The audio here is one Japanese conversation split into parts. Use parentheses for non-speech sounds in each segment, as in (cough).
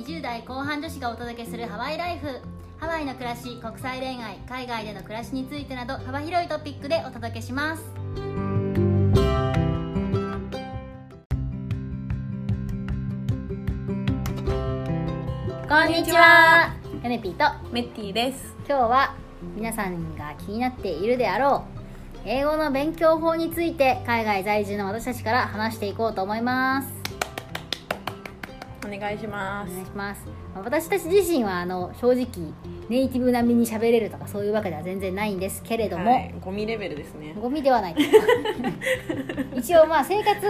20代後半女子がお届けするハワイライフ。ハワイの暮らし国際恋愛海外での暮らしについてなど幅広いトピックでお届けします。こんにちは。ヨネピーとメッティです。今日は皆さんが気になっているであろう英語の勉強法について海外在住の私たちから話していこうと思いますお願いしまおす願いします。私たち自身はあの正直ネイティブ並みに喋れるとかそういうわけでは全然ないんですけれども、はい、ゴミレベルですね。ゴミではない (laughs) 一応まあ生活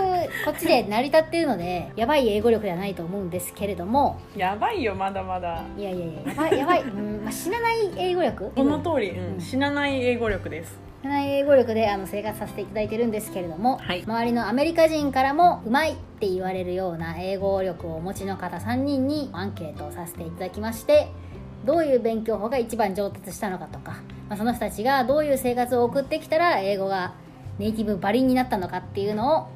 こっちで成り立っているのでやばい英語力ではないと思うんですけれども。やばいよまだまだ。いやいやいややばいやばい、うんまあ、死なない英語力？この通り、うんうん死なない英語力です。死い英語力であの生活させていただいてるんですけれども、はい。周りのアメリカ人からもうまいって言われるような英語力をお持ちの方3人にアンケートをさせていただきましてどういう勉強法が一番上達したのかとか、まあ、その人たちがどういう生活を送ってきたら英語がネイティブバリンになったのかっていうのを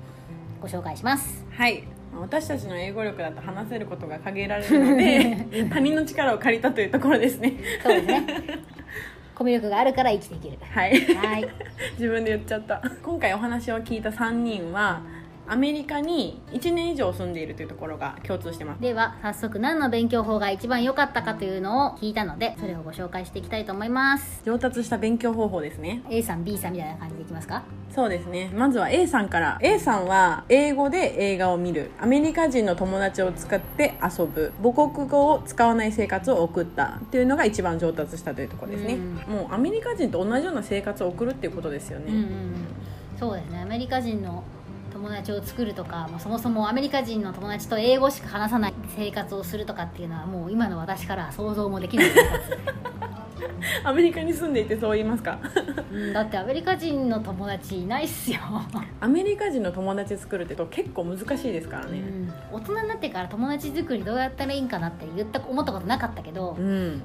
ご紹介します。はい。私たちの英語力だと話せることが限られるので (laughs) 他人の力を借りたというところですね。そうですねコミュ力があるから生きていけるはい。はい。(laughs) 自分で言っちゃった。今回お話を聞いた3人はアメリカに1年以上住んでいるというところが共通してます。では早速何の勉強法が一番良かったかというのを聞いたのでそれをご紹介していきたいと思います。上達した勉強方法ですね。A さん B さんみたいな感じでいきますか？そうですね。まずは A さんから。A さんは英語で映画を見る。アメリカ人の友達を使って遊ぶ。母国語を使わない生活を送ったっていうのが一番上達したというところですね。もうアメリカ人と同じような生活を送るっていうことですよね、うんうんうん。そうですね。アメリカ人の友達を作るとかもうそもそもアメリカ人の友達と英語しか話さない生活をするとかっていうのはもう今の私からは想像もできない (laughs) アメリカに住んでいてそう言いますか？うん、だってアメリカ人の友達いないっすよ、(laughs) アメリカ人の友達作るってと結構難しいですからね。うん、大人になってから友達作りどうやったらいいんかなって言った思ったことなかったけどうん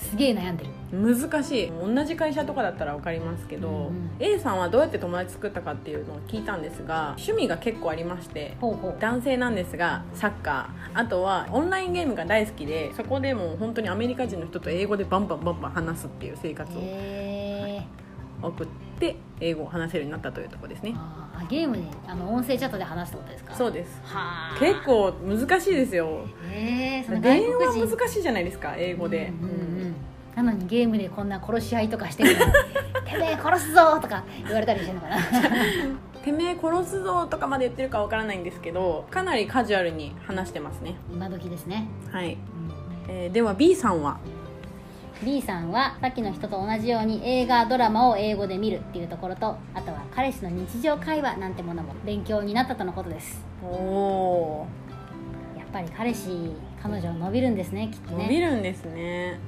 すげえ悩んでる。難しい。同じ会社とかだったら分かりますけど、うんうん。A さんはどうやって友達作ったかっていうのを聞いたんですが趣味が結構ありましてほうほう。男性なんですがサッカー。あとはオンラインゲームが大好きでそこでもう本当にアメリカ人の人と英語でバンバンバンバン話すっていう生活をへえ送って英語を話せるようになったというところですね。ゲームであの音声チャットで話すってことですか？そうです。はあ結構難しいですよ。へえその外電話難しいじゃないですか英語で、うんうんうんなのにゲームでこんな殺し合いとかしてるのに「(laughs) てめえ殺すぞ!」とか言われたりしてるのかな。(laughs) てめえ殺すぞとかまで言ってるかわからないんですけどかなりカジュアルに話してますね。今時ですね、はい、えーでは B さんは？B さんはさっきの人と同じように映画ドラマを英語で見るっていうところとあとは彼氏の日常会話なんてものも勉強になったとのことです。おおやっぱり彼氏彼女伸びるんですねきっとね。伸びるんですね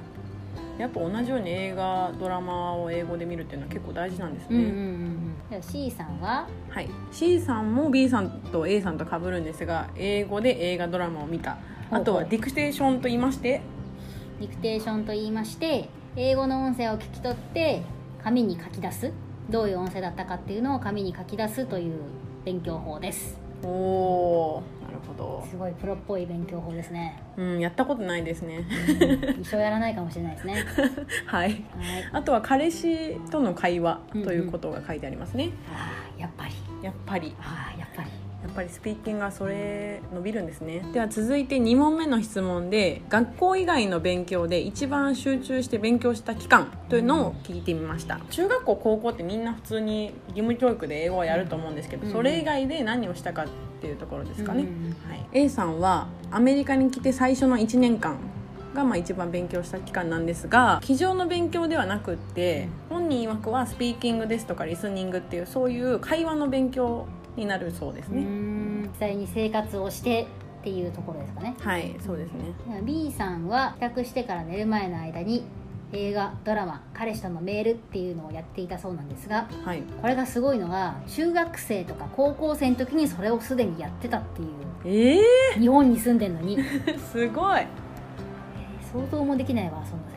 やっぱ同じように映画ドラマを英語で見るっていうのは結構大事なんですね、うんうんうん C さんは？はい。C さんも B さんと A さんと被るんですが英語で映画ドラマを見た。あとはディクテーションと言いまして。ディクテーションと言いまして英語の音声を聞き取って紙に書き出す。どういう音声だったかっていうのを紙に書き出すという勉強法です。おおなるほすごいプロっぽい勉強法ですね、どうんやったことないですね。うん。一生やらないかもしれないですね。(laughs) はい。はい。あとは彼氏との会話ということが書いてありますね、あーやっぱり。やっぱり。あーやっぱりぱりスピーキングはそれ伸びるんですね。では続いて2問目の質問で学校以外の勉強で一番集中して勉強した期間というのを聞いてみました。中学校高校ってみんな普通に義務教育で英語はやると思うんですけど、うん。それ以外で何をしたかっていうところですかね、はい、A さんはアメリカに来て最初の1年間がまあ一番勉強した期間なんですが机上の勉強ではなくって本人曰くはスピーキングですとかリスニングっていうそういう会話の勉強になるそうですね、ん。実際に生活をしてっていうところですかね。はいそうですね。B さんは帰宅してから寝る前の間に映画ドラマ彼氏とのメールっていうのをやっていたそうなんですがはい。これがすごいのが中学生とか高校生の時にそれをすでにやってたっていうええ日本に住んでるのに、え (laughs) ーすごい。想像もできないわそんな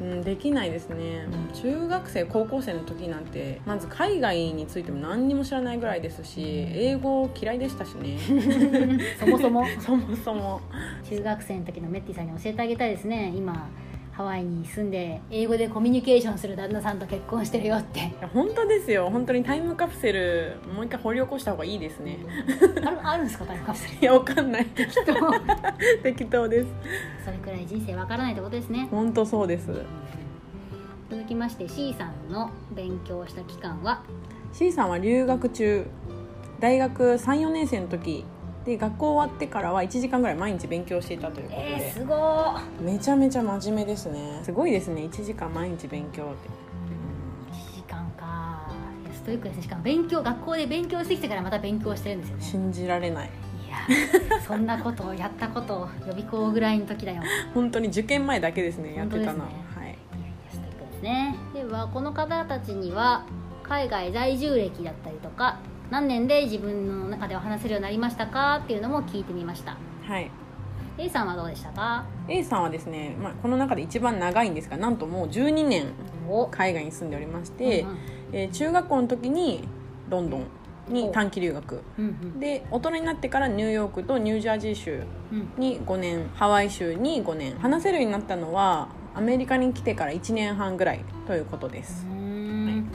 うん、できないですね、中学生高校生の時なんてまず海外についても何にも知らないぐらいですし英語嫌いでしたしね。(laughs) そもそも？(laughs) そもそも。中学生の時のメッティさんに教えてあげたいですね今ハワイに住んで英語でコミュニケーションする旦那さんと結婚してるよって。本当ですよ。本当にタイムカプセルもう一回掘り起こした方がいいですね。あるあるんですかタイムカプセル。(laughs) いやわかんない。きっと適当です。それくらい人生わからないってことですね。本当そうです。続きまして C さんの勉強した期間は？C さんは留学中。大学34年生の時で学校終わってからは1時間ぐらい毎日勉強していたということで、えー、すごー。めちゃめちゃ真面目ですね。すごいですね。1時間毎日勉強って。1時間かいやストイックですね。しかも勉強学校で勉強してきてからまた勉強してるんですよね。信じられない。いやそんなことをやったことを予備校ぐらいの時だよ。(laughs) 本当に受験前だけですねやってたの。はい。ストイックですね。ではこの方たちには海外在住歴だったりとか何年で自分の中では話せるようになりましたかっていうのも聞いてみました。はい。A さんはどうでしたか？A さんはですね、まあ、この中で一番長いんですがなんともう12年お。海外に住んでおりまして、うんうん。えー中学校の時にロンドンに短期留学。うんうん。で大人になってからニューヨークとニュージャージー州うん。に5年ハワイ州に5年。話せるようになったのはアメリカに来てから1年半ぐらいということです、うーん。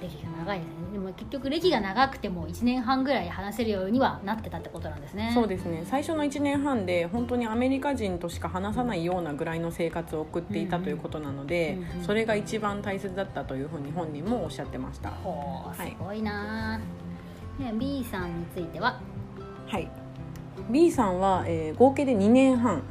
歴が長いですねでも結局歴が長くても1年半ぐらい話せるようにはなってたってことなんですね。そうですね。最初の1年半で本当にアメリカ人としか話さないようなぐらいの生活を送っていたということなので、うんうんそれが一番大切だったというふうに本人もおっしゃってました。はい。ごいな、ね B さんについては？はい。B さんは、えー合計で2年半。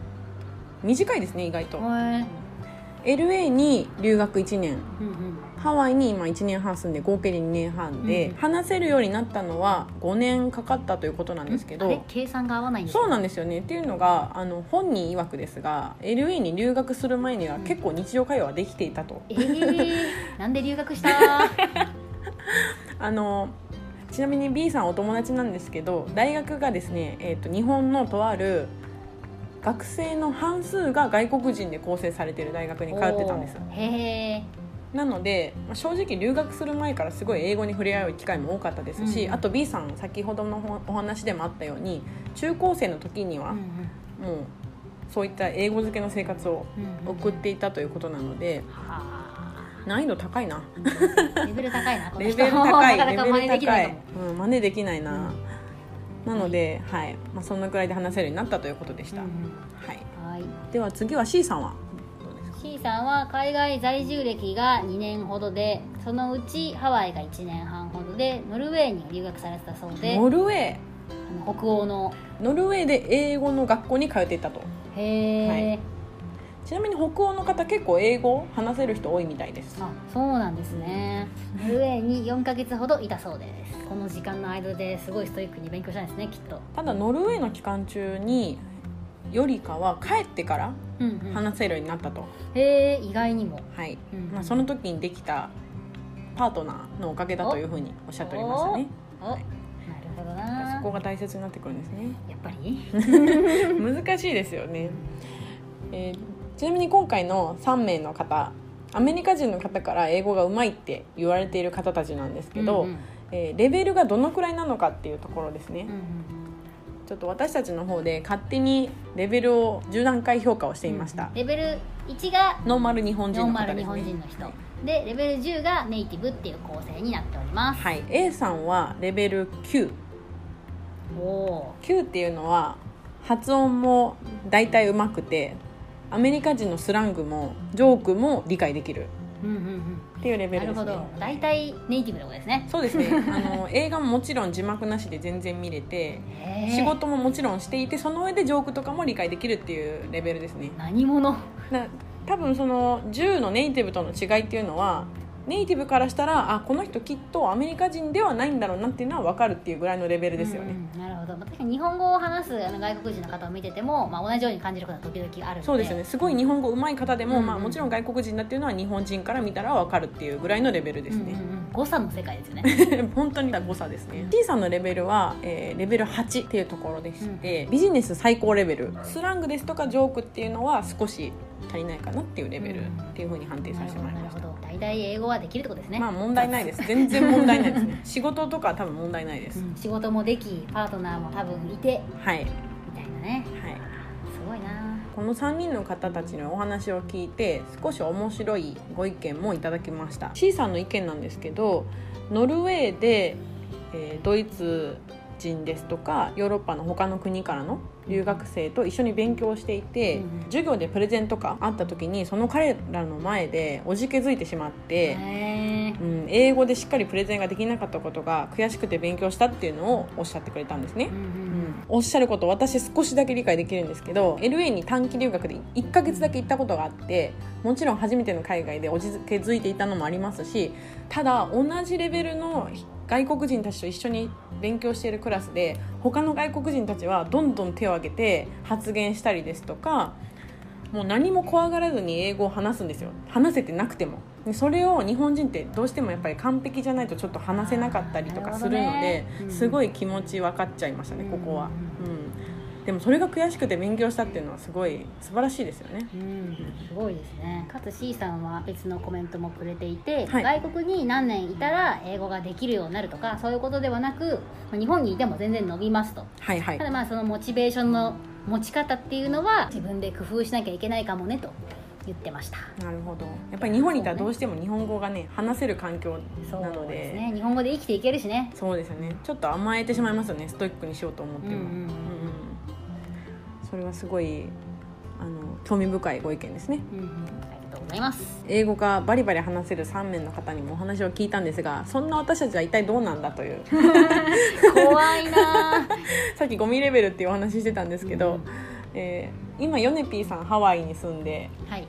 短いですね意外と。LA に留学1年。うんうんハワイに今1年半住んで合計で2年半で、うん。話せるようになったのは5年かかったということなんですけど計算が合わないそうなんですよね。っていうのがあの本人曰くですが LA に留学する前には結構日常会話はできていたと、えー、(laughs) なんで留学した？あのちなみに B さんお友達なんですけど大学がですね、えー、と日本のとある学生の半数が外国人で構成されている大学に通ってたんですへえなので、まあ正直留学する前からすごい英語に触れ合う機会も多かったですし、うんあと B さん先ほどのおお話でもあったように中高生の時にはうんもうそういった英語漬けの生活を送っていたということなのでは難易度高いな。あレベル高いなレ人。ベル高い (laughs) なかなか真似できないうん、真似できないな、なので、はい。まあ、そんなくらいで話せるようになったということでした、うんはい、では次は C さんは？C さんは海外在住歴が2年ほどでそのうちハワイが1年半ほどでノルウェーに留学されてたそうでノルウェー？あの北欧の。ノルウェーで英語の学校に通っていたと。へえ、はい。ちなみに北欧の方結構英語話せる人多いみたいです。あそうなんですね。ノルウェーに4ヶ月ほどいたそうです。この時間の間ですごいストイックに勉強したんですねきっと。ただノルウェーの期間中によりかは帰ってからうんうん。話せるようになったと、へえ意外にも。はい、うんまあ、その時にできたパートナーのおかげだというふうにおっしゃっておりましたね。おなるほどな。そこが大切になってくるんですね。やっぱり？(laughs) 難しいですよね、えーちなみに今回の3名の方アメリカ人の方から英語がうまいって言われている方たちなんですけど、うんうん。えーレベルがどのくらいなのかっていうところですね、うんうんちょっと私たちの方で勝手にレベルを10段階評価をしていました、レベル1がノーマル日本人ノーマル日本人の人。でレベル10がネイティブっていう構成になっております。はい。A さんはレベル99おおっていうのは発音も大体うまくてアメリカ人のスラングもジョークも理解できるっていうレベルですね。なるほど。大体ネイティブのことですね。そうですね。(laughs) あの映画ももちろん字幕なしで全然見れて仕事ももちろんしていてその上でジョークとかも理解できるっていうレベルですね。何者？な多分その10のネイティブとの違いっていうのはネイティブからしたらあこの人きっとアメリカ人ではないんだろうなっていうのは分かるっていうぐらいのレベルですよね、うんなるほど、まあ、確かに日本語を話すあの外国人の方を見てても、まあ、同じように感じることは時々あるそうですよね。すごい日本語上手い方でも、うんうんまあ、もちろん外国人だっていうのは日本人から見たら分かるっていうぐらいのレベルですね、うんうんうん。誤差の世界ですよね。(laughs) 本当に誤差ですね。T さんのレベルは、えーレベル8っていうところでして、ビジネス最高レベル。スラングですとかジョークっていうのは少し足りないかなっていうレベルっていうふうに判定させてもらいました。なるほど大体英語はできるってことですね、まあ問題ないです。全然問題ないですね。(laughs) 仕事とかは多分問題ないです、うん仕事もできパートナーも多分いて。はい。はいみたいなね。すごいな。この3人の方たちのお話を聞いて少し面白いご意見もいただきました。C さんの意見なんですけどノルウェーで、えードイツ人ですとかヨーロッパの他の国からの留学生と一緒に勉強していて、うん授業でプレゼンとかあった時にその彼らの前でおじけづいてしまって、うん、英語でしっかりプレゼンができなかったことが悔しくて勉強したっていうのをおっしゃってくれたんですね。うん。うんおっしゃること私少しだけ理解できるんですけど LA に短期留学で1ヶ月だけ行ったことがあってもちろん初めての海外でおじけづいていたのもありますしただ同じレベルの外国人たちと一緒に勉強しているクラスで他の外国人たちはどんどん手を挙げて発言したりですとかもう何も怖がらずに英語を話すんですよ。話せてなくても。でそれを日本人ってどうしてもやっぱり完璧じゃないとちょっと話せなかったりとかするのでね。うん。すごい気持ち分かっちゃいましたねここは、うん。うん、でもそれが悔しくて勉強したっていうのはすごい素晴らしいですよね。うん、すごいですね。かつ C さんは別のコメントもくれていて、はい。外国に何年いたら英語ができるようになるとかそういうことではなくまあ日本にいても全然伸びますと。はいはい。ただまあそのモチベーションの持ち方っていうのは自分で工夫しなきゃいけないかもねと言ってました。なるほど。やっぱり日本にいたらどうしても日本語がね話せる環境そうなので。ですね。日本語で生きていけるしね。そうですよね。ちょっと甘えてしまいますよね。ストイックにしようと思っても、うんうんそれはすごいあの興味深いご意見ですね。うんうん。ありがとうございます。英語がバリバリ話せる3名の方にもお話を聞いたんですがそんな私たちは一体どうなんだという。怖いな。(laughs) さっきゴミレベルっていうお話してたんですけど、うん。えー今ヨネピーさんハワイに住んではい。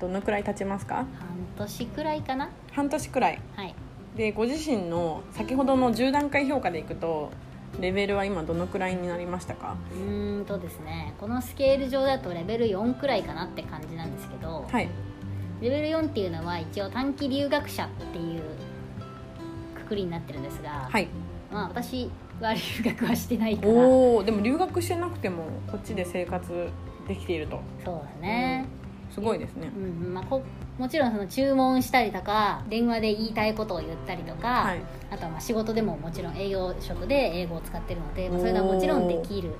どのくらい経ちますか？半年くらいかな。半年くらい。はい。でご自身の先ほどの10段階評価でいくとレベルは今どのくらいになりましたか？うーんとですねこのスケール上だとレベル4くらいかなって感じなんですけど、はい。レベル4っていうのは一応短期留学者っていうくくりになってるんですが、はい。まあ私は留学はしてないから。おおでも留学してなくてもこっちで生活できていると。そうですね、すごいですね。うん。まあ、こもちろんその注文したりとか電話で言いたいことを言ったりとか、はい。あとはまあ仕事でももちろん営業職で英語を使ってるので、まあ、そういうのはもちろんできる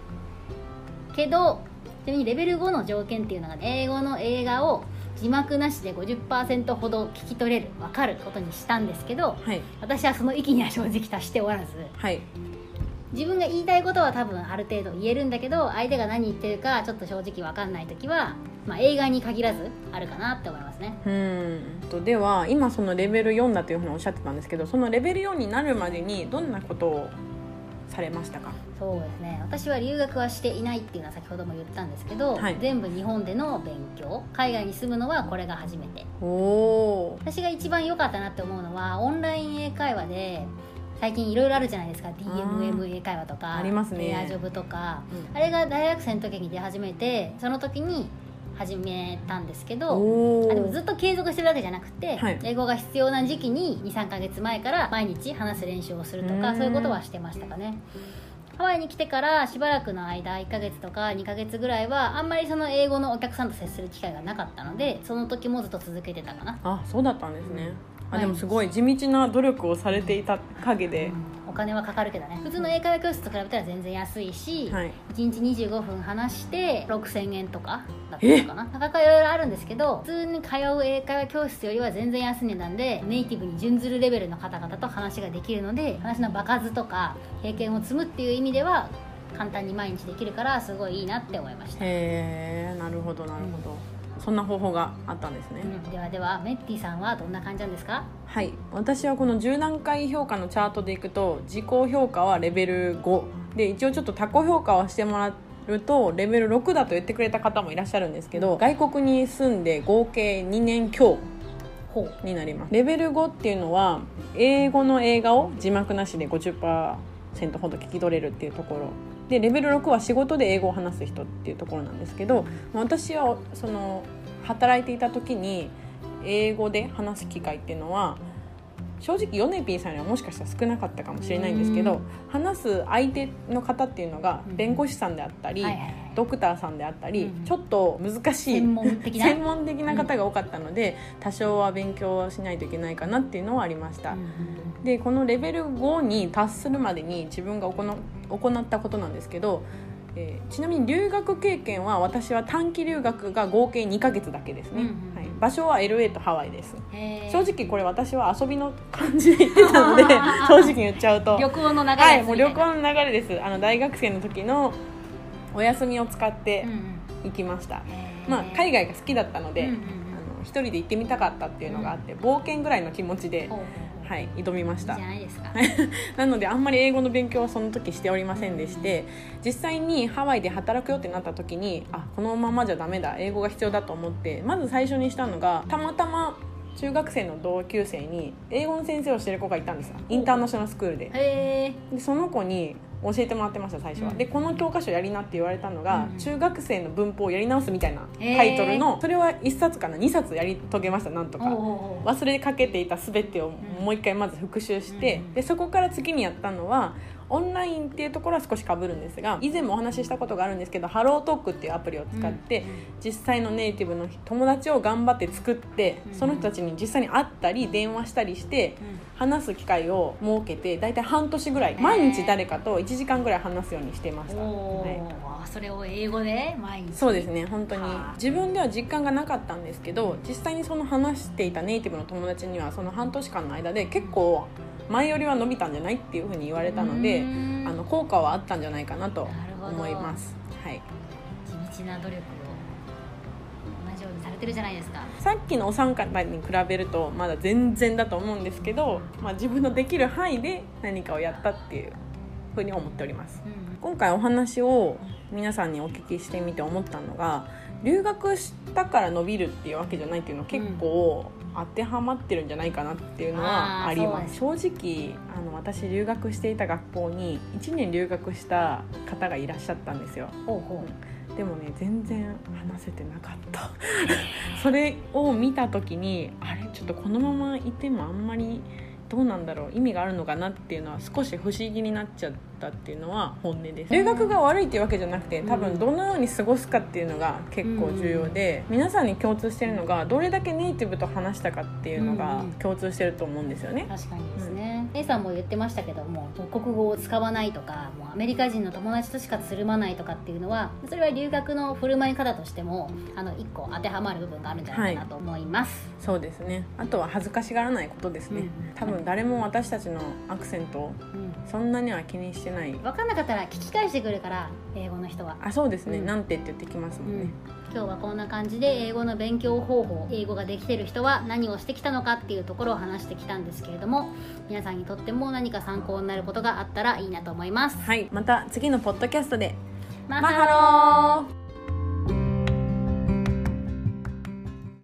けどちなみにレベル5の条件っていうのが、英語の映画を字幕なしで50%ほど聞き取れる分かることにしたんですけどはい。私はその域には正直達しておらずはい。自分が言いたいことは多分ある程度言えるんだけど相手が何言ってるかちょっと正直分かんない時は、まあ、映画に限らずあるかなって思いますね。うん。とでは今そのレベル4だというふうにおっしゃってたんですけどそのレベル4になるまでにどんなことをされましたか？そうですね。私は留学はしていないっていうのは先ほども言ったんですけど、はい。全部日本での勉強。海外に住むのはこれが初めて。おお私が一番良かったなって思うのはオンライン英会話で最近いろいろあるじゃないですか。DMM 英会話とかありますね。エアジョブとか、うん。あれが大学生の時に出始めてその時に始めたんですけどおあでもずおっと継続してるわけじゃなくて、はい。英語が必要な時期に23か月前から毎日話す練習をするとうんかそういうことはしてましたかね。ハワイに来てからしばらくの間1ヶ月とか2ヶ月ぐらいはあんまりその英語のお客さんと接する機会がなかったのでその時もずっと続けてたかな、あそうだったんですねあはいでもすごい地道な努力をされていた陰で、お金はかかるけどね。普通の英会話教室と比べたら全然安いし、はい。1日25分話して6000円とかだったのかな。価格はいろいろあるんですけど普通に通う英会話教室よりは全然安い値段でネイティブに準ずるレベルの方々と話ができるので話の場数とか経験を積むっていう意味では簡単に毎日できるからすごいいいなって思いました、へえなるほどなるほど、そんな方法があったんですね、うんではではメッティさんはどんな感じなんですか？はい。私はこの10段階評価のチャートでいくと自己評価はレベル5で一応ちょっと他己評価をしてもらうとレベル6だと言ってくれた方もいらっしゃるんですけど外国に住んで合計2年強になります。レベル5っていうのは英語の映画を字幕なしで50%ほど聞き取れるっていうところでレベル6は仕事で英語を話す人っていうところなんですけど私はその働いていた時に英語で話す機会っていうのは正直ヨネピーさんにはもしかしたら少なかったかもしれないんですけどうん。話す相手の方っていうのがうん。弁護士さんであったり、ドクターさんであったり、うんちょっと難しい専門的な？専門的な方が多かったので、多少は勉強しないといけないかなっていうのはありました。でこのレベル5に達するまでに自分が行行ったことなんですけど、えーちなみに留学経験は私は短期留学が合計2ヶ月だけですね、うんうんはい、場所は LA とハワイです。正直これ私は遊びの感じで言ってたので (laughs) 正直に言っちゃうと。旅行の流れはいもう旅行の流れです。あの大学生の時のお休みを使ってうんうん。行きました、へー。まあ海外が好きだったので、うんうんうん。あの一人で行ってみたかったっていうのがあって冒険ぐらいの気持ちでほうほうほうはい挑みました。ないですか？(laughs) なのであんまり英語の勉強はその時しておりませんでして実際にハワイで働くよってなった時にあこのままじゃダメだ英語が必要だと思ってまず最初にしたのがたまたま中学生の同級生に英語の先生をしてる子がいたんですよ。インターナショナルスクー。ルででその子に教えてもらってました最初は、うん。でこの教科書やりなって言われたのが、うん。中学生の文法をやり直すみたいなタイトルの、それは1冊かな2冊やり遂げましたなんとか。忘れかけていた全てをうんもう一回まず復習して、うん。でそこから次にやったのはオンラインっていうところは少しかぶるんですが以前もお話ししたことがあるんですけどハロートークっていうアプリを使って、うん実際のネイティブの友達を頑張って作って、うん。その人たちに実際に会ったり電話したりしてうん。話す機会を設けて大体半年ぐらいー。毎日誰かと1時間ぐらい話すようにしてました。おはい。ーそれを英語で？毎日？そうですね本当に。はあ。自分では実感がなかったんですけど実際にその話していたネイティブの友達にはその半年間の間で結構前よりは伸びたんじゃないっていうふうに言われたのであの効果はあったんじゃないかなと思います、はい、地道な努力を同じようにされてるじゃないですか。さっきのお三方に比べるとまだ全然だと思うんですけど、まあ、自分のできる範囲で何かをやったっていうふうに思っております。うん。今回お話を皆さんにお聞きしてみて思ったのが留学したから伸びるっていうわけじゃないっていうのは結構当てはまってるんじゃないかなっていうのはあります、正直あの私留学していた学校に1年留学した方がいらっしゃったんですよ。ほうほでもね全然話せてなかった。(laughs) それを見た時にあれ？ちょっとこのままいてもあんまりどうなんだろう意味があるのかなっていうのは少し不思議になっちゃったっていうのは本音です。留学が悪いっていうわけじゃなくて多分どのように過ごすかっていうのが結構重要で皆さんに共通してるのがどれだけネイティブと話したかっていうのがうん共通してると思うんですよね。う確かにですね、A さんも言ってましたけども母国語を使わないとかもうアメリカ人の友達としかつるまないとかっていうのはそれは留学の振る舞い方としてもあの一個当てはまる部分があるんじゃないかなと思います、そうですね。あとは恥ずかしがらないことですね、うん。多分誰も私たちのアクセントをうん。そんなには気にしてない。分かんなかったら聞き返してくるから英語の人は、あそうですね、うん。なんてって言ってきますもんね、今日はこんな感じで英語の勉強方法英語ができてる人は何をしてきたのかっていうところを話してきたんですけれども皆さんにとっても何か参考になることがあったらいいなと思います。はい。また次のポッドキャストで。ママハロー